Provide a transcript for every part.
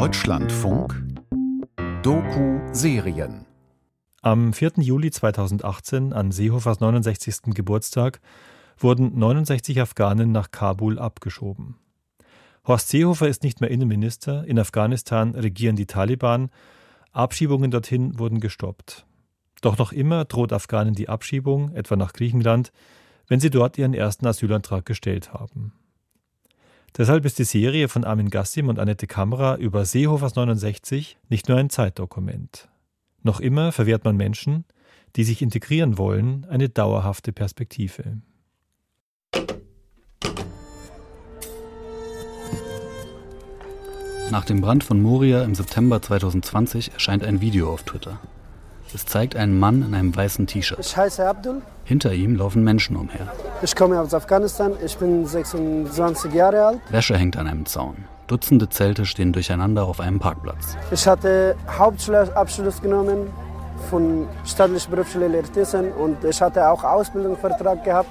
Deutschlandfunk Doku-Serien Am 4. Juli 2018, an Seehofers 69. Geburtstag, wurden 69 Afghanen nach Kabul abgeschoben. Horst Seehofer ist nicht mehr Innenminister, in Afghanistan regieren die Taliban, Abschiebungen dorthin wurden gestoppt. Doch noch immer droht Afghanen die Abschiebung, etwa nach Griechenland, wenn sie dort ihren ersten Asylantrag gestellt haben. Deshalb ist die Serie von Armin Gassim und Annette Kamera über Seehofers 69 nicht nur ein Zeitdokument. Noch immer verwehrt man Menschen, die sich integrieren wollen, eine dauerhafte Perspektive. Nach dem Brand von Moria im September 2020 erscheint ein Video auf Twitter. Es zeigt einen Mann in einem weißen T-Shirt. Hinter ihm laufen Menschen umher. Ich komme aus Afghanistan. Ich bin 26 Jahre alt. Wäsche hängt an einem Zaun. Dutzende Zelte stehen durcheinander auf einem Parkplatz. Ich hatte Hauptschulabschluss genommen von staatlicher Berufsschule Lehrtesen und ich hatte auch Ausbildungsvertrag gehabt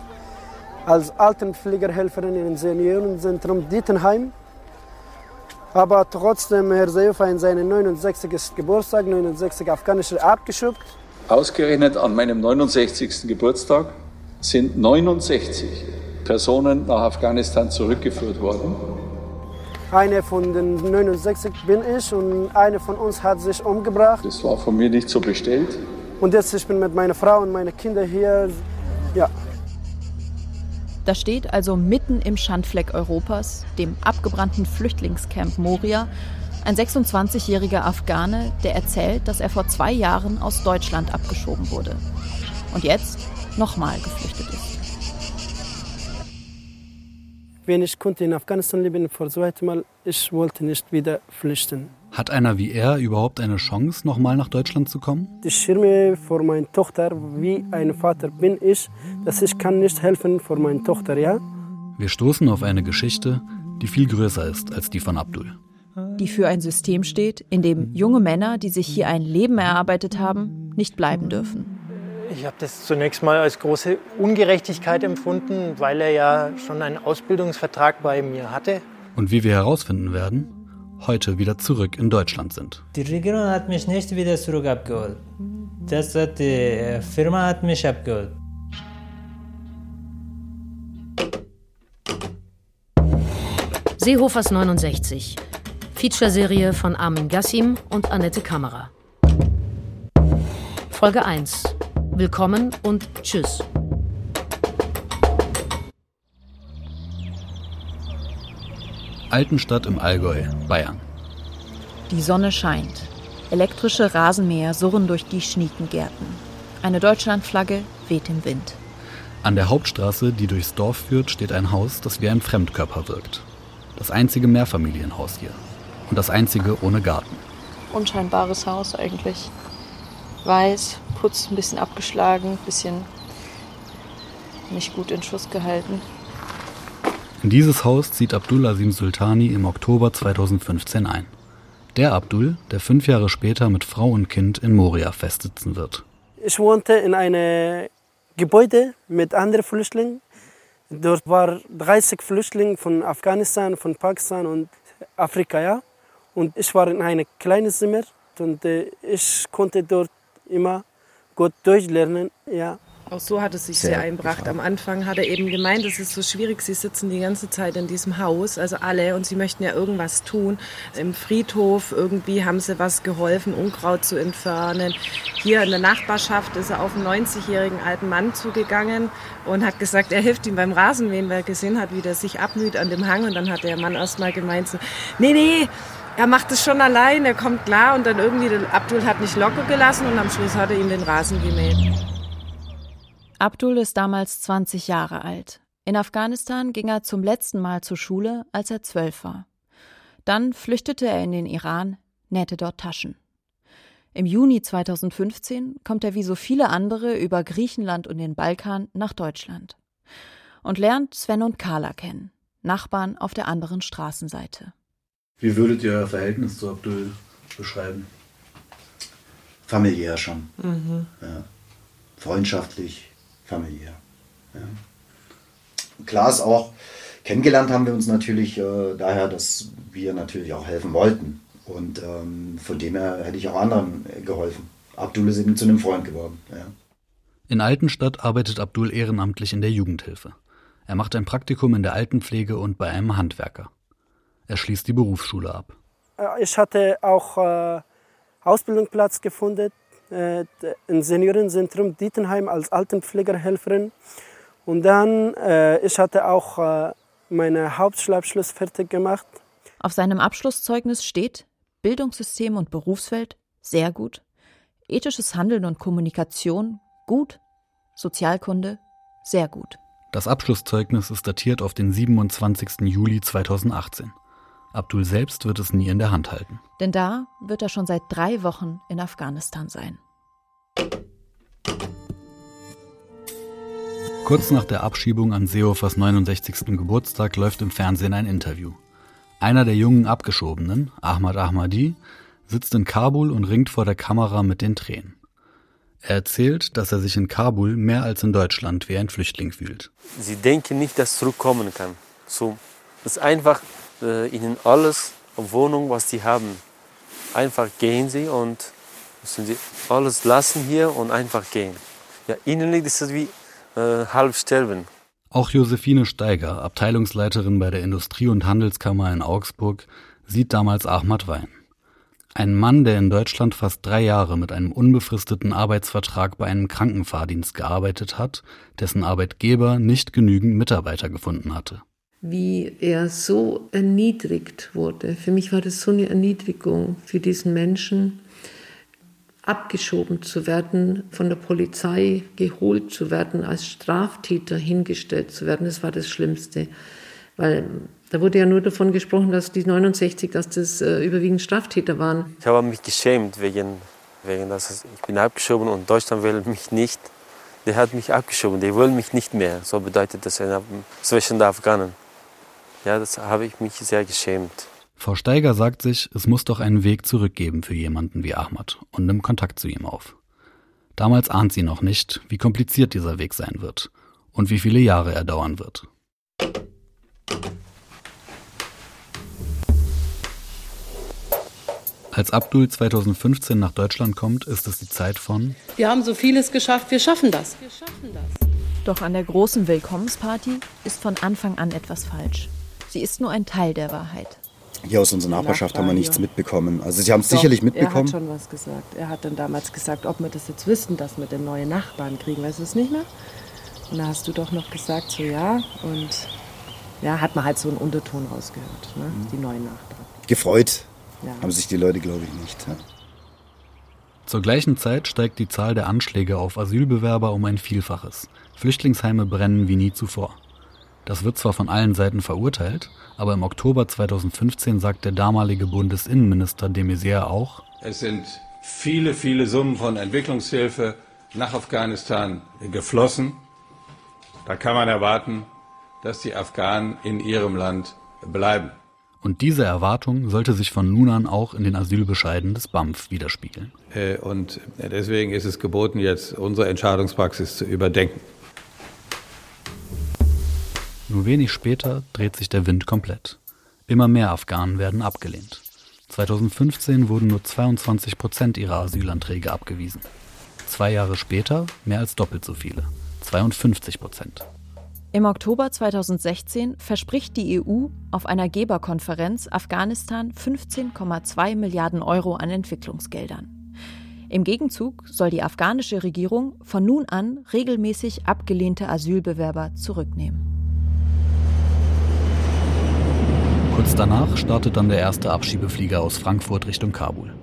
als Altenpflegerhelferin im Seniorenzentrum Dietenheim. Aber trotzdem, Herr Seehofer in seinen 69. Geburtstag, 69 Afghanische abgeschoben. Ausgerechnet an meinem 69. Geburtstag sind 69 Personen nach Afghanistan zurückgeführt worden. Eine von den 69 bin ich und eine von uns hat sich umgebracht. Das war von mir nicht so bestellt. Und jetzt ich bin mit meiner Frau und meinen Kindern hier. Ja. Das steht also mitten im Schandfleck Europas, dem abgebrannten Flüchtlingscamp Moria, ein 26-jähriger Afghane, der erzählt, dass er vor zwei Jahren aus Deutschland abgeschoben wurde und jetzt nochmal geflüchtet ist. Wenn ich konnte in Afghanistan leben vor zweitem Mal, ich wollte nicht wieder flüchten. Hat einer wie er überhaupt eine Chance, nochmal nach Deutschland zu kommen? Ich schirme vor meiner Tochter, wie ein Vater bin ich, dass ich kann nicht helfen vor meiner Tochter, ja? Wir stoßen auf eine Geschichte, die viel größer ist als die von Abdul. Die für ein System steht, in dem junge Männer, die sich hier ein Leben erarbeitet haben, nicht bleiben dürfen. Ich habe das zunächst mal als große Ungerechtigkeit empfunden, weil er ja schon einen Ausbildungsvertrag bei mir hatte. Und wie wir herausfinden werden, heute wieder zurück in Deutschland sind. Die Regierung hat mich nicht wieder zurück abgeholt. Das hat die Firma hat mich abgeholt. Seehofers 69. Featureserie von Armin Gassim und Annette Kamera. Folge 1. Willkommen und Tschüss. Altenstadt im Allgäu, Bayern. Die Sonne scheint. Elektrische Rasenmäher surren durch die Schniekengärten. Eine Deutschlandflagge weht im Wind. An der Hauptstraße, die durchs Dorf führt, steht ein Haus, das wie ein Fremdkörper wirkt. Das einzige Mehrfamilienhaus hier. Und das einzige ohne Garten. Unscheinbares Haus eigentlich. Weiß, Putz ein bisschen abgeschlagen, ein bisschen nicht gut in Schuss gehalten. In dieses Haus zieht Abdul Azim Sultani im Oktober 2015 ein. Der Abdul, der fünf Jahre später mit Frau und Kind in Moria festsitzen wird. Ich wohnte in einem Gebäude mit anderen Flüchtlingen. Dort waren 30 Flüchtlinge von Afghanistan, von Pakistan und Afrika. Ja? Und ich war in einem kleinen Zimmer und äh, ich konnte dort immer gut Deutsch lernen. Ja. Auch so hat es sich sehr, sehr einbracht. Am Anfang hat er eben gemeint, es ist so schwierig, sie sitzen die ganze Zeit in diesem Haus, also alle, und sie möchten ja irgendwas tun. Im Friedhof irgendwie haben sie was geholfen, Unkraut zu entfernen. Hier in der Nachbarschaft ist er auf einen 90-jährigen alten Mann zugegangen und hat gesagt, er hilft ihm beim Rasenmähen, weil er gesehen hat, wie der sich abmüht an dem Hang. Und dann hat der Mann erst mal gemeint, so, nee, nee, er macht es schon allein, er kommt klar. Und dann irgendwie, Abdul hat nicht locker gelassen und am Schluss hat er ihm den Rasen gemäht. Abdul ist damals 20 Jahre alt. In Afghanistan ging er zum letzten Mal zur Schule, als er zwölf war. Dann flüchtete er in den Iran, nähte dort Taschen. Im Juni 2015 kommt er wie so viele andere über Griechenland und den Balkan nach Deutschland und lernt Sven und Carla kennen, Nachbarn auf der anderen Straßenseite. Wie würdet ihr euer Verhältnis zu Abdul beschreiben? Familiär schon. Mhm. Ja. Freundschaftlich, familiär. Ja. Klar ist auch, kennengelernt haben wir uns natürlich äh, daher, dass wir natürlich auch helfen wollten. Und ähm, von dem her hätte ich auch anderen geholfen. Abdul ist eben zu einem Freund geworden. Ja. In Altenstadt arbeitet Abdul ehrenamtlich in der Jugendhilfe. Er macht ein Praktikum in der Altenpflege und bei einem Handwerker. Er schließt die Berufsschule ab. Äh, ich hatte auch äh, Ausbildungsplatz gefunden äh, im Seniorenzentrum Dietenheim als Altenpflegerhelferin. Und dann, äh, ich hatte auch äh, meinen Hauptschulabschluss fertig gemacht. Auf seinem Abschlusszeugnis steht Bildungssystem und Berufswelt sehr gut, ethisches Handeln und Kommunikation gut, Sozialkunde sehr gut. Das Abschlusszeugnis ist datiert auf den 27. Juli 2018. Abdul selbst wird es nie in der Hand halten. Denn da wird er schon seit drei Wochen in Afghanistan sein. Kurz nach der Abschiebung an Seehofers 69. Geburtstag läuft im Fernsehen ein Interview. Einer der jungen Abgeschobenen, Ahmad Ahmadi, sitzt in Kabul und ringt vor der Kamera mit den Tränen. Er erzählt, dass er sich in Kabul mehr als in Deutschland wie ein Flüchtling fühlt. Sie denken nicht, dass es zurückkommen kann. So, es ist einfach äh, ihnen alles, Wohnung, was sie haben. Einfach gehen sie und müssen sie alles lassen hier und einfach gehen. Ja, innerlich ist es wie äh, halb sterben. Auch Josephine Steiger, Abteilungsleiterin bei der Industrie- und Handelskammer in Augsburg, sieht damals Ahmad Wein. Ein Mann, der in Deutschland fast drei Jahre mit einem unbefristeten Arbeitsvertrag bei einem Krankenfahrdienst gearbeitet hat, dessen Arbeitgeber nicht genügend Mitarbeiter gefunden hatte. Wie er so erniedrigt wurde. Für mich war das so eine Erniedrigung für diesen Menschen abgeschoben zu werden, von der Polizei geholt zu werden, als Straftäter hingestellt zu werden, das war das Schlimmste. Weil da wurde ja nur davon gesprochen, dass die 69, dass das äh, überwiegend Straftäter waren. Ich habe mich geschämt wegen, wegen dass ich bin abgeschoben und Deutschland will mich nicht. Der hat mich abgeschoben, der will mich nicht mehr. So bedeutet das zwischen den Afghanen. Ja, das habe ich mich sehr geschämt. Frau Steiger sagt sich, es muss doch einen Weg zurückgeben für jemanden wie Ahmad und nimmt Kontakt zu ihm auf. Damals ahnt sie noch nicht, wie kompliziert dieser Weg sein wird und wie viele Jahre er dauern wird. Als Abdul 2015 nach Deutschland kommt, ist es die Zeit von Wir haben so vieles geschafft, wir schaffen das. Wir schaffen das. Doch an der großen Willkommensparty ist von Anfang an etwas falsch. Sie ist nur ein Teil der Wahrheit. Hier aus unserer Nachbarschaft haben wir nichts mitbekommen. Also Sie haben es sicherlich mitbekommen. Er hat schon was gesagt. Er hat dann damals gesagt, ob wir das jetzt wissen, dass wir den neuen Nachbarn kriegen. Weißt du es nicht mehr? Und da hast du doch noch gesagt, so ja. Und ja, hat man halt so einen Unterton rausgehört, ne? Mhm. die neuen Nachbarn. Gefreut ja. haben sich die Leute, glaube ich, nicht. Ja. Zur gleichen Zeit steigt die Zahl der Anschläge auf Asylbewerber um ein Vielfaches. Flüchtlingsheime brennen wie nie zuvor. Das wird zwar von allen Seiten verurteilt, aber im Oktober 2015 sagt der damalige Bundesinnenminister de Maizière auch, es sind viele, viele Summen von Entwicklungshilfe nach Afghanistan geflossen. Da kann man erwarten, dass die Afghanen in ihrem Land bleiben. Und diese Erwartung sollte sich von nun an auch in den Asylbescheiden des BAMF widerspiegeln. Äh, und deswegen ist es geboten, jetzt unsere Entscheidungspraxis zu überdenken. Nur wenig später dreht sich der Wind komplett. Immer mehr Afghanen werden abgelehnt. 2015 wurden nur 22 Prozent ihrer Asylanträge abgewiesen. Zwei Jahre später mehr als doppelt so viele, 52 Prozent. Im Oktober 2016 verspricht die EU auf einer Geberkonferenz Afghanistan 15,2 Milliarden Euro an Entwicklungsgeldern. Im Gegenzug soll die afghanische Regierung von nun an regelmäßig abgelehnte Asylbewerber zurücknehmen. Kurz danach startet dann der erste Abschiebeflieger aus Frankfurt Richtung Kabul.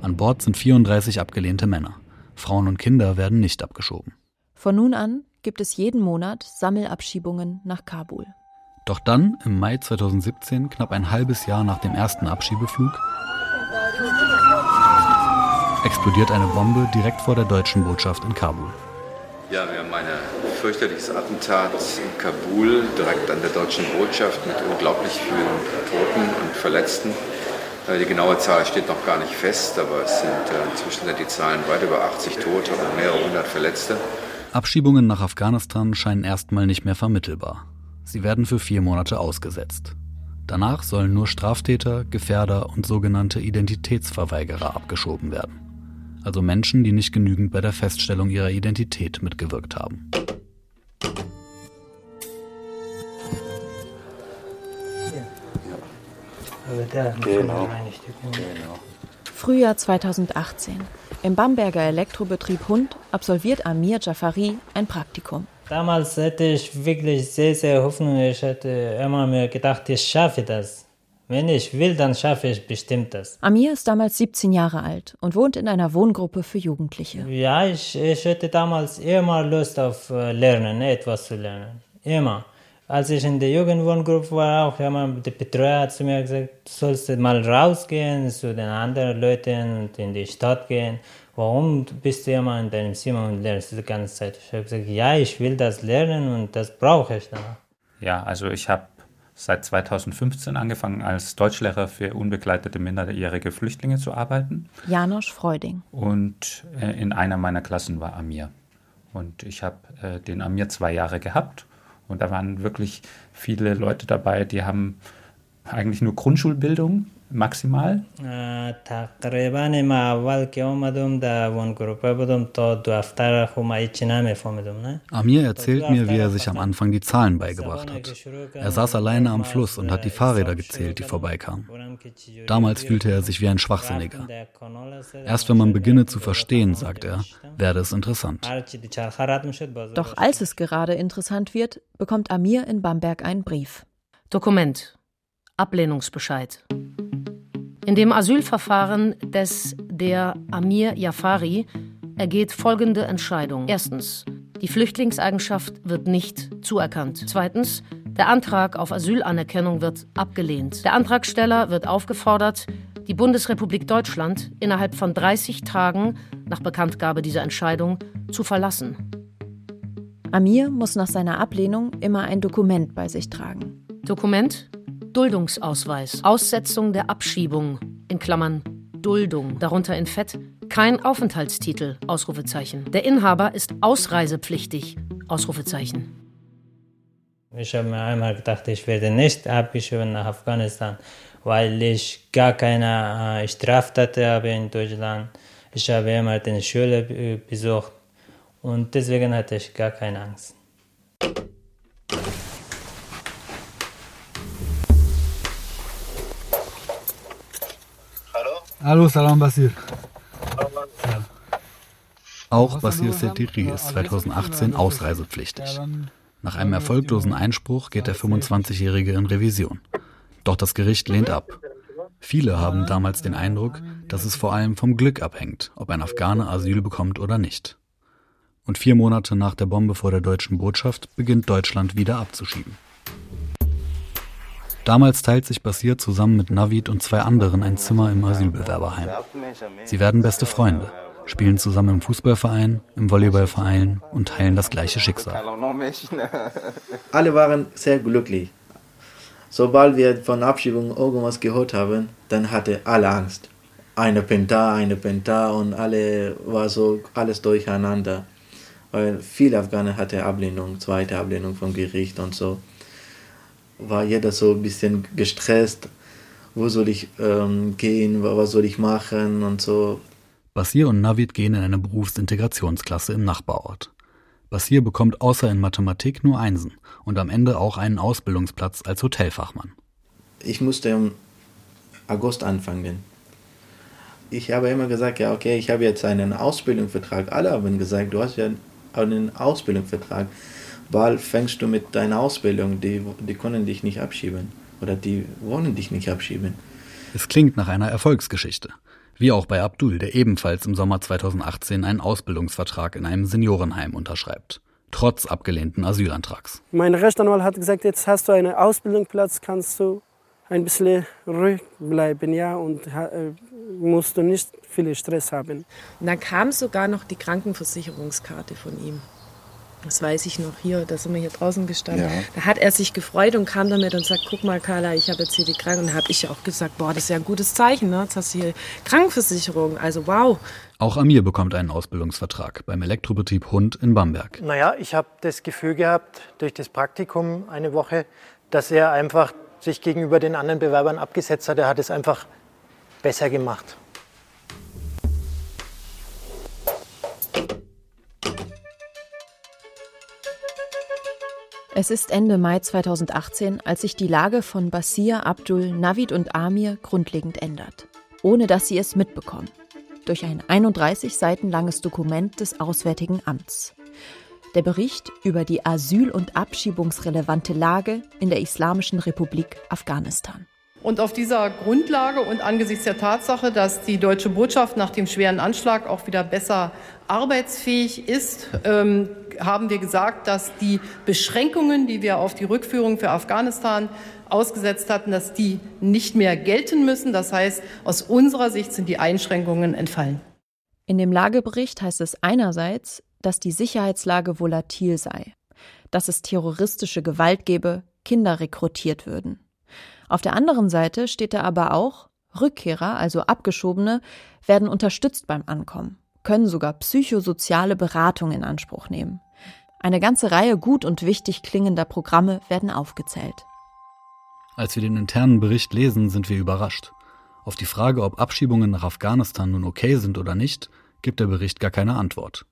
An Bord sind 34 abgelehnte Männer. Frauen und Kinder werden nicht abgeschoben. Von nun an gibt es jeden Monat Sammelabschiebungen nach Kabul. Doch dann, im Mai 2017, knapp ein halbes Jahr nach dem ersten Abschiebeflug, explodiert eine Bombe direkt vor der deutschen Botschaft in Kabul. Ja, wir haben ein fürchterliches Attentat in Kabul, direkt an der deutschen Botschaft mit unglaublich vielen Toten und Verletzten. Äh, die genaue Zahl steht noch gar nicht fest, aber es sind äh, inzwischen die Zahlen weit über 80 Tote und mehrere hundert Verletzte. Abschiebungen nach Afghanistan scheinen erstmal nicht mehr vermittelbar. Sie werden für vier Monate ausgesetzt. Danach sollen nur Straftäter, Gefährder und sogenannte Identitätsverweigerer abgeschoben werden. Also Menschen, die nicht genügend bei der Feststellung ihrer Identität mitgewirkt haben. Genau. genau. Frühjahr 2018. Im Bamberger Elektrobetrieb Hund absolviert Amir Jafari ein Praktikum. Damals hätte ich wirklich sehr, sehr Hoffnung. Ich hätte immer mir gedacht, ich schaffe das. Wenn ich will, dann schaffe ich bestimmt das. Amir ist damals 17 Jahre alt und wohnt in einer Wohngruppe für Jugendliche. Ja, ich, ich hatte damals immer Lust auf äh, Lernen, etwas zu lernen. Immer. Als ich in der Jugendwohngruppe war, auch immer der Betreuer hat zu mir gesagt, du sollst mal rausgehen zu den anderen Leuten und in die Stadt gehen warum bist du immer in deinem Zimmer und lernst die ganze Zeit? Ich habe gesagt, ja, ich will das lernen und das brauche ich dann. Ja, also ich habe seit 2015 angefangen, als Deutschlehrer für unbegleitete minderjährige Flüchtlinge zu arbeiten. Janosch Freuding. Und äh, in einer meiner Klassen war Amir. Und ich habe äh, den Amir zwei Jahre gehabt. Und da waren wirklich viele Leute dabei, die haben eigentlich nur Grundschulbildung maximal? Amir erzählt mir, wie er sich am Anfang die Zahlen beigebracht hat. Er saß alleine am Fluss und hat die Fahrräder gezählt, die vorbeikamen. Damals fühlte er sich wie ein Schwachsinniger. Erst wenn man beginne zu verstehen, sagt er, werde es interessant. Doch als es gerade interessant wird, bekommt Amir in Bamberg einen Brief. Dokument. Ablehnungsbescheid. In dem Asylverfahren des der Amir Jafari ergeht folgende Entscheidung. Erstens, die Flüchtlingseigenschaft wird nicht zuerkannt. Zweitens, der Antrag auf Asylanerkennung wird abgelehnt. Der Antragsteller wird aufgefordert, die Bundesrepublik Deutschland innerhalb von 30 Tagen nach Bekanntgabe dieser Entscheidung zu verlassen. Amir muss nach seiner Ablehnung immer ein Dokument bei sich tragen. Dokument Duldungsausweis, Aussetzung der Abschiebung, in Klammern Duldung, darunter in Fett, kein Aufenthaltstitel, Ausrufezeichen. Der Inhaber ist ausreisepflichtig, Ausrufezeichen. Ich habe mir einmal gedacht, ich werde nicht abgeschoben nach Afghanistan, weil ich gar keine äh, Straftat habe in Deutschland. Ich habe immer die Schule besucht und deswegen hatte ich gar keine Angst. Hallo, Salam Basir. Auch Basir Setiri ist 2018 ausreisepflichtig. Nach einem erfolglosen Einspruch geht der 25-Jährige in Revision. Doch das Gericht lehnt ab. Viele haben damals den Eindruck, dass es vor allem vom Glück abhängt, ob ein Afghane Asyl bekommt oder nicht. Und vier Monate nach der Bombe vor der deutschen Botschaft beginnt Deutschland wieder abzuschieben. Damals teilt sich Basir zusammen mit Navid und zwei anderen ein Zimmer im Asylbewerberheim. Sie werden beste Freunde, spielen zusammen im Fußballverein, im Volleyballverein und teilen das gleiche Schicksal. Alle waren sehr glücklich. Sobald wir von Abschiebung irgendwas gehört haben, dann hatte alle Angst. Eine Penta, eine Penta und alle war so alles durcheinander. Weil viele Afghanen hatten Ablehnung, zweite Ablehnung vom Gericht und so war jeder so ein bisschen gestresst. Wo soll ich ähm, gehen? Was soll ich machen? Und so. Basir und Navid gehen in eine Berufsintegrationsklasse im Nachbarort. Basir bekommt außer in Mathematik nur Einsen und am Ende auch einen Ausbildungsplatz als Hotelfachmann. Ich musste im August anfangen. Ich habe immer gesagt, ja, okay, ich habe jetzt einen Ausbildungsvertrag. Alle haben gesagt, du hast ja einen Ausbildungsvertrag bald fängst du mit deiner Ausbildung, die, die können dich nicht abschieben oder die wollen dich nicht abschieben. Es klingt nach einer Erfolgsgeschichte. Wie auch bei Abdul, der ebenfalls im Sommer 2018 einen Ausbildungsvertrag in einem Seniorenheim unterschreibt. Trotz abgelehnten Asylantrags. Mein Rechtsanwalt hat gesagt, jetzt hast du einen Ausbildungsplatz, kannst du ein bisschen ruhig bleiben, ja, und äh, musst du nicht viel Stress haben. Und dann kam sogar noch die Krankenversicherungskarte von ihm. Das weiß ich noch hier, da sind wir hier draußen gestanden. Ja. Da hat er sich gefreut und kam damit und sagt, guck mal Carla, ich habe jetzt hier die Kranken. Und da habe ich auch gesagt, boah, das ist ja ein gutes Zeichen, ne? jetzt hast du hier Krankenversicherung, also wow. Auch Amir bekommt einen Ausbildungsvertrag beim Elektrobetrieb Hund in Bamberg. Naja, ich habe das Gefühl gehabt, durch das Praktikum eine Woche, dass er einfach sich gegenüber den anderen Bewerbern abgesetzt hat. Er hat es einfach besser gemacht. Es ist Ende Mai 2018, als sich die Lage von Basir, Abdul, Navid und Amir grundlegend ändert, ohne dass sie es mitbekommen. Durch ein 31 Seiten langes Dokument des Auswärtigen Amts. Der Bericht über die asyl- und abschiebungsrelevante Lage in der Islamischen Republik Afghanistan. Und auf dieser Grundlage und angesichts der Tatsache, dass die deutsche Botschaft nach dem schweren Anschlag auch wieder besser arbeitsfähig ist, ähm, haben wir gesagt, dass die Beschränkungen, die wir auf die Rückführung für Afghanistan ausgesetzt hatten, dass die nicht mehr gelten müssen. Das heißt, aus unserer Sicht sind die Einschränkungen entfallen. In dem Lagebericht heißt es einerseits, dass die Sicherheitslage volatil sei, dass es terroristische Gewalt gebe, Kinder rekrutiert würden. Auf der anderen Seite steht da aber auch, Rückkehrer, also Abgeschobene, werden unterstützt beim Ankommen, können sogar psychosoziale Beratung in Anspruch nehmen. Eine ganze Reihe gut und wichtig klingender Programme werden aufgezählt. Als wir den internen Bericht lesen, sind wir überrascht. Auf die Frage, ob Abschiebungen nach Afghanistan nun okay sind oder nicht, gibt der Bericht gar keine Antwort.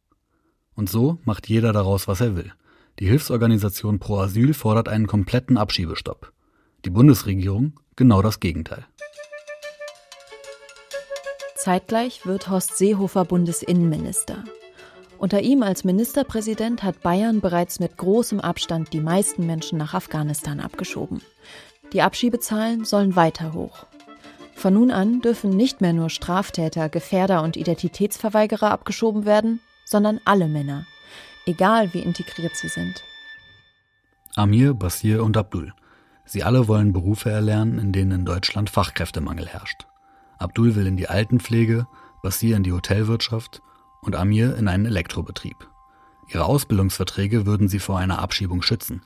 Und so macht jeder daraus, was er will. Die Hilfsorganisation Pro Asyl fordert einen kompletten Abschiebestopp. Die Bundesregierung genau das Gegenteil. Zeitgleich wird Horst Seehofer Bundesinnenminister. Unter ihm als Ministerpräsident hat Bayern bereits mit großem Abstand die meisten Menschen nach Afghanistan abgeschoben. Die Abschiebezahlen sollen weiter hoch. Von nun an dürfen nicht mehr nur Straftäter, Gefährder und Identitätsverweigerer abgeschoben werden, sondern alle Männer, egal wie integriert sie sind. Amir, Basir und Abdul. Sie alle wollen Berufe erlernen, in denen in Deutschland Fachkräftemangel herrscht. Abdul will in die Altenpflege, Basir in die Hotelwirtschaft und Amir in einen Elektrobetrieb. Ihre Ausbildungsverträge würden sie vor einer Abschiebung schützen,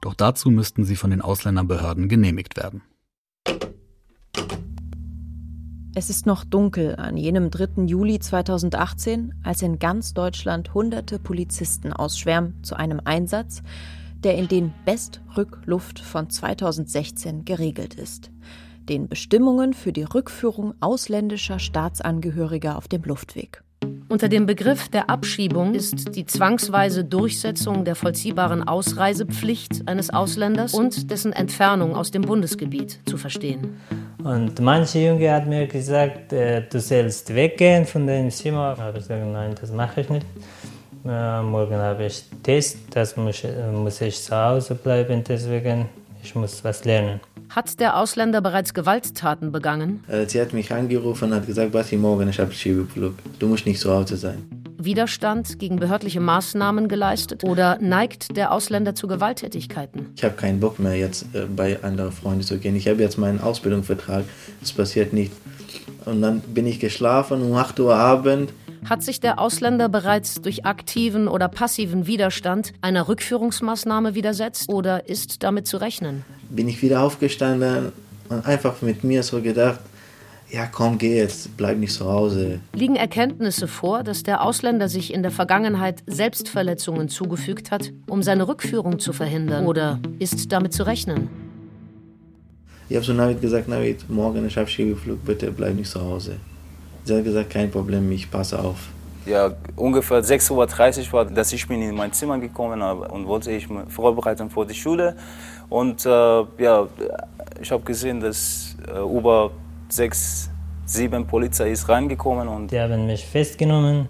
doch dazu müssten sie von den Ausländerbehörden genehmigt werden. Es ist noch dunkel an jenem 3. Juli 2018, als in ganz Deutschland hunderte Polizisten ausschwärmen zu einem Einsatz, der in den Bestrückluft von 2016 geregelt ist, den Bestimmungen für die Rückführung ausländischer Staatsangehöriger auf dem Luftweg. Unter dem Begriff der Abschiebung ist die zwangsweise Durchsetzung der vollziehbaren Ausreisepflicht eines Ausländers und dessen Entfernung aus dem Bundesgebiet zu verstehen. Und manche Junge hat mir gesagt, äh, du sollst weggehen von deinem Zimmer. Ich habe gesagt, nein, das mache ich nicht. Äh, morgen habe ich Test, das muss, muss ich zu Hause bleiben, deswegen ich muss was lernen. Hat der Ausländer bereits Gewalttaten begangen? Äh, sie hat mich angerufen und hat gesagt, Basti, morgen ich habe Schiebeflug. Du musst nicht zu Hause sein. Widerstand gegen behördliche Maßnahmen geleistet oder neigt der Ausländer zu Gewalttätigkeiten? Ich habe keinen Bock mehr jetzt äh, bei anderen Freunden zu gehen. Ich habe jetzt meinen Ausbildungsvertrag. Es passiert nicht. Und dann bin ich geschlafen um 8 Uhr Abend hat sich der Ausländer bereits durch aktiven oder passiven Widerstand einer Rückführungsmaßnahme widersetzt oder ist damit zu rechnen? Bin ich wieder aufgestanden und einfach mit mir so gedacht, ja komm, geh jetzt, bleib nicht zu Hause. Liegen Erkenntnisse vor, dass der Ausländer sich in der Vergangenheit Selbstverletzungen zugefügt hat, um seine Rückführung zu verhindern? Oder ist damit zu rechnen? Ich habe so Navid gesagt, Navid, morgen ich habe Schiebeflug, bitte bleib nicht zu Hause. Sie hat gesagt, kein Problem, ich passe auf. Ja, ungefähr 6.30 Uhr war, dass ich bin in mein Zimmer gekommen und wollte ich vorbereiten für die Schule. Und äh, ja, ich habe gesehen, dass äh, über sechs, sieben Polizei ist reingekommen. Und die haben mich festgenommen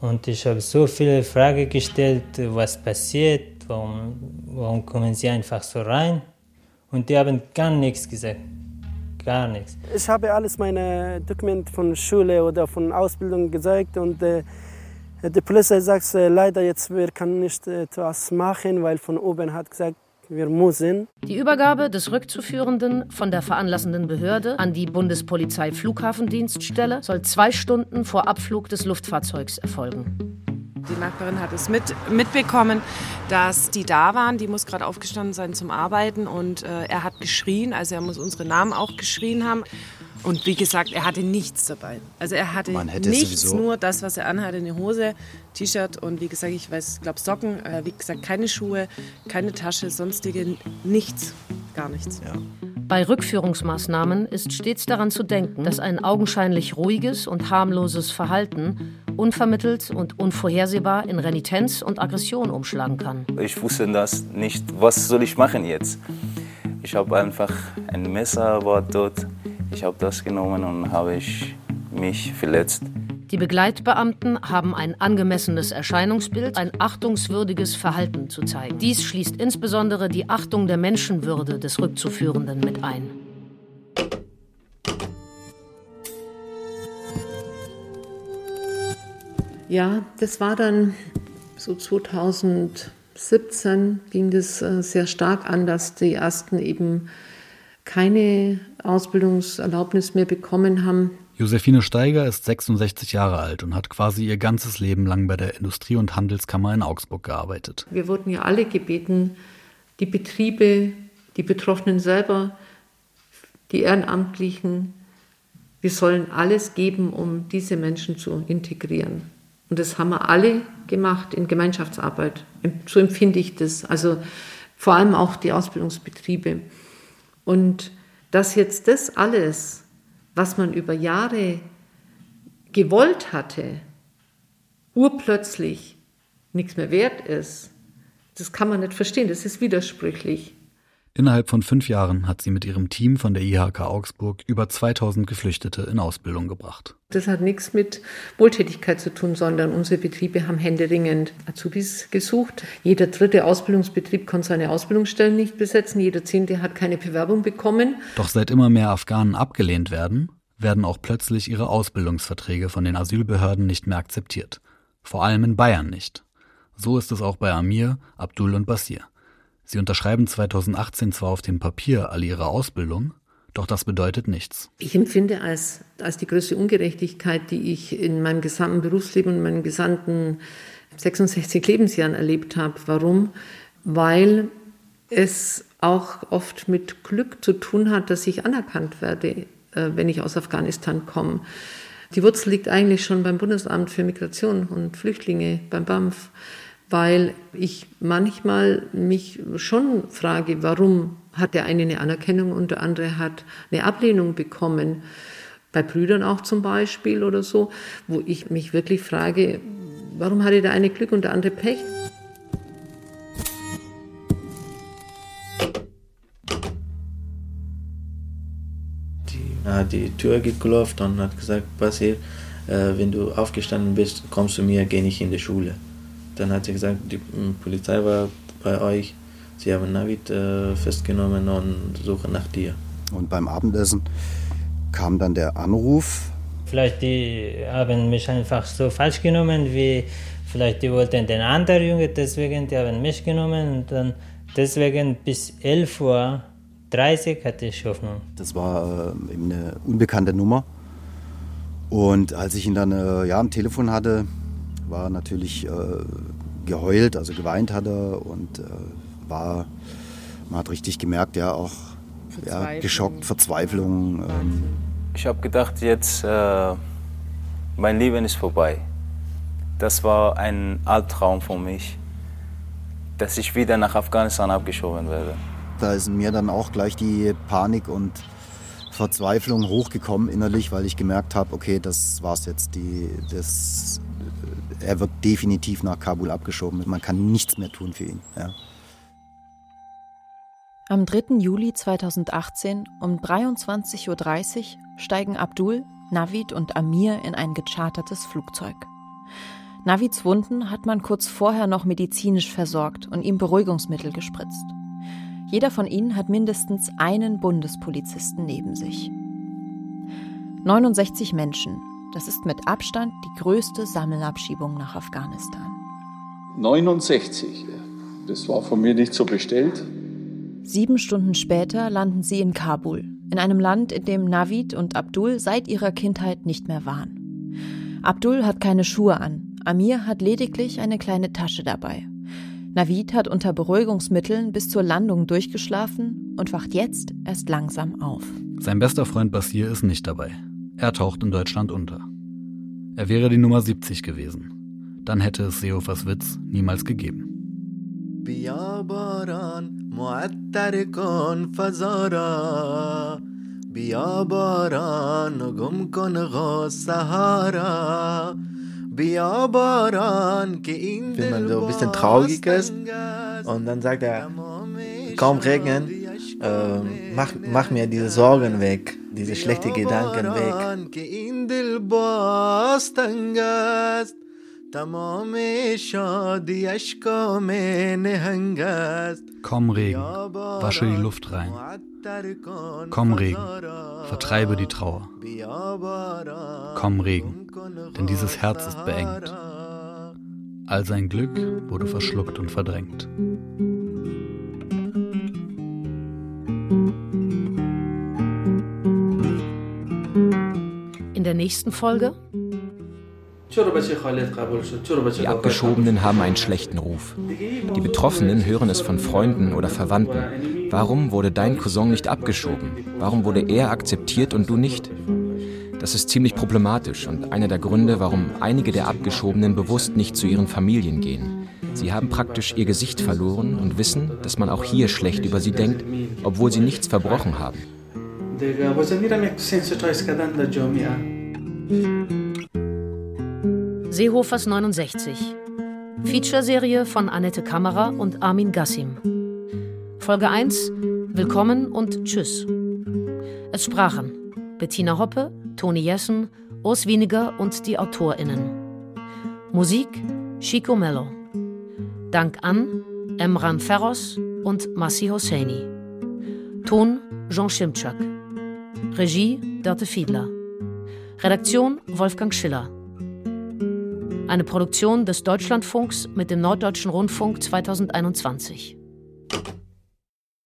und ich habe so viele Fragen gestellt, was passiert, warum, warum kommen sie einfach so rein. Und die haben gar nichts gesagt gar nichts. Ich habe alles meine Dokumente von Schule oder von Ausbildung gezeigt und äh, die Polizei sagt äh, leider jetzt wir können nicht etwas machen, weil von oben hat gesagt wir müssen. Die Übergabe des Rückzuführenden von der veranlassenden Behörde an die Bundespolizei Flughafendienststelle soll zwei Stunden vor Abflug des Luftfahrzeugs erfolgen. Die Nachbarin hat es mit, mitbekommen, dass die da waren. Die muss gerade aufgestanden sein zum Arbeiten und äh, er hat geschrien. Also er muss unsere Namen auch geschrien haben. Und wie gesagt, er hatte nichts dabei. Also er hatte nichts, sowieso. nur das, was er anhatte, eine Hose, T-Shirt und wie gesagt, ich weiß, glaube Socken, äh, wie gesagt, keine Schuhe, keine Tasche, sonstige, nichts, gar nichts. Ja. Bei Rückführungsmaßnahmen ist stets daran zu denken, dass ein augenscheinlich ruhiges und harmloses Verhalten unvermittelt und unvorhersehbar in Renitenz und Aggression umschlagen kann. Ich wusste das nicht, was soll ich machen jetzt? Ich habe einfach ein Messer war dort. Ich habe das genommen und habe ich mich verletzt. Die Begleitbeamten haben ein angemessenes Erscheinungsbild, ein achtungswürdiges Verhalten zu zeigen. Dies schließt insbesondere die Achtung der Menschenwürde des Rückzuführenden mit ein. Ja, das war dann so 2017 ging das äh, sehr stark an, dass die ersten eben keine Ausbildungserlaubnis mehr bekommen haben. Josephine Steiger ist 66 Jahre alt und hat quasi ihr ganzes Leben lang bei der Industrie- und Handelskammer in Augsburg gearbeitet. Wir wurden ja alle gebeten, die Betriebe, die Betroffenen selber, die Ehrenamtlichen, wir sollen alles geben, um diese Menschen zu integrieren. Und das haben wir alle gemacht in Gemeinschaftsarbeit. So empfinde ich das. Also vor allem auch die Ausbildungsbetriebe. Und dass jetzt das alles was man über Jahre gewollt hatte, urplötzlich nichts mehr wert ist, das kann man nicht verstehen, das ist widersprüchlich. Innerhalb von fünf Jahren hat sie mit ihrem Team von der IHK Augsburg über 2000 Geflüchtete in Ausbildung gebracht. Das hat nichts mit Wohltätigkeit zu tun, sondern unsere Betriebe haben händeringend Azubis gesucht. Jeder dritte Ausbildungsbetrieb konnte seine Ausbildungsstellen nicht besetzen, jeder zehnte hat keine Bewerbung bekommen. Doch seit immer mehr Afghanen abgelehnt werden, werden auch plötzlich ihre Ausbildungsverträge von den Asylbehörden nicht mehr akzeptiert. Vor allem in Bayern nicht. So ist es auch bei Amir, Abdul und Basir. Sie unterschreiben 2018 zwar auf dem Papier alle ihre Ausbildung, doch das bedeutet nichts. Ich empfinde als, als die größte Ungerechtigkeit, die ich in meinem gesamten Berufsleben und meinen gesamten 66 Lebensjahren erlebt habe. Warum? Weil es auch oft mit Glück zu tun hat, dass ich anerkannt werde, äh, wenn ich aus Afghanistan komme. Die Wurzel liegt eigentlich schon beim Bundesamt für Migration und Flüchtlinge, beim BAMF weil ich manchmal mich schon frage, warum hat der eine eine Anerkennung und der andere hat eine Ablehnung bekommen. Bei Brüdern auch zum Beispiel oder so, wo ich mich wirklich frage, warum hatte der eine Glück und der andere Pech? Die hat die Tür geklopft und hat gesagt, hier, äh, wenn du aufgestanden bist, kommst zu mir, geh nicht in die Schule. Dann hat sie gesagt, die hm, Polizei war bei euch, sie haben Navid äh, festgenommen und suchen nach dir. Und beim Abendessen kam dann der Anruf. Vielleicht die haben mich einfach so falsch genommen, wie vielleicht die wollten den anderen Junge, deswegen die haben mich genommen und dann deswegen bis 11 Uhr 30 hatte ich Hoffnung. Das war äh, eben eine unbekannte Nummer. Und als ich ihn dann äh, ja, am Telefon hatte, war natürlich äh, geheult, also geweint hat er und äh, war, man hat richtig gemerkt, ja auch ja, geschockt, Verzweiflung. Ähm. Ich habe gedacht, jetzt äh, mein Leben ist vorbei. Das war ein Albtraum für mich, dass ich wieder nach Afghanistan abgeschoben werde. Da ist mir dann auch gleich die Panik und Verzweiflung hochgekommen innerlich, weil ich gemerkt habe, okay, das war's jetzt. Die, das er wird definitiv nach Kabul abgeschoben. Man kann nichts mehr tun für ihn. Ja. Am 3. Juli 2018 um 23.30 Uhr steigen Abdul, Navid und Amir in ein gechartertes Flugzeug. Navids Wunden hat man kurz vorher noch medizinisch versorgt und ihm Beruhigungsmittel gespritzt. Jeder von ihnen hat mindestens einen Bundespolizisten neben sich. 69 Menschen, das ist mit Abstand die größte Sammelabschiebung nach Afghanistan. 69. Das war von mir nicht so bestellt. Sieben Stunden später landen sie in Kabul, in einem Land, in dem Navid und Abdul seit ihrer Kindheit nicht mehr waren. Abdul hat keine Schuhe an, Amir hat lediglich eine kleine Tasche dabei. Navid hat unter Beruhigungsmitteln bis zur Landung durchgeschlafen und wacht jetzt erst langsam auf. Sein bester Freund Basir ist nicht dabei. Er taucht in Deutschland unter. Er wäre die Nummer 70 gewesen. Dann hätte es Seehofers Witz niemals gegeben. Wenn man so ein bisschen traurig ist und dann sagt er, kaum regnen, äh, mach, mach mir diese Sorgen weg, diese schlechten Gedanken weg. Komm Regen, wasche die Luft rein. Komm Regen, vertreibe die Trauer. Komm Regen, denn dieses Herz ist beengt. All sein Glück wurde verschluckt und verdrängt. Der nächsten Folge die Abgeschobenen haben einen schlechten Ruf. Die Betroffenen hören es von Freunden oder Verwandten. Warum wurde dein Cousin nicht abgeschoben? Warum wurde er akzeptiert und du nicht? Das ist ziemlich problematisch und einer der Gründe, warum einige der Abgeschobenen bewusst nicht zu ihren Familien gehen. Sie haben praktisch ihr Gesicht verloren und wissen, dass man auch hier schlecht über sie denkt, obwohl sie nichts verbrochen haben. Seehofers 69. Featureserie von Annette Kammerer und Armin Gassim. Folge 1 Willkommen und Tschüss. Es sprachen Bettina Hoppe, Toni Jessen, Urs Wieniger und die AutorInnen. Musik Chico Mello. Dank an Emran Ferros und Massi Hosseini. Ton Jean Schimczak. Regie Dörte Fiedler. Redaktion Wolfgang Schiller. Eine Produktion des Deutschlandfunks mit dem Norddeutschen Rundfunk 2021.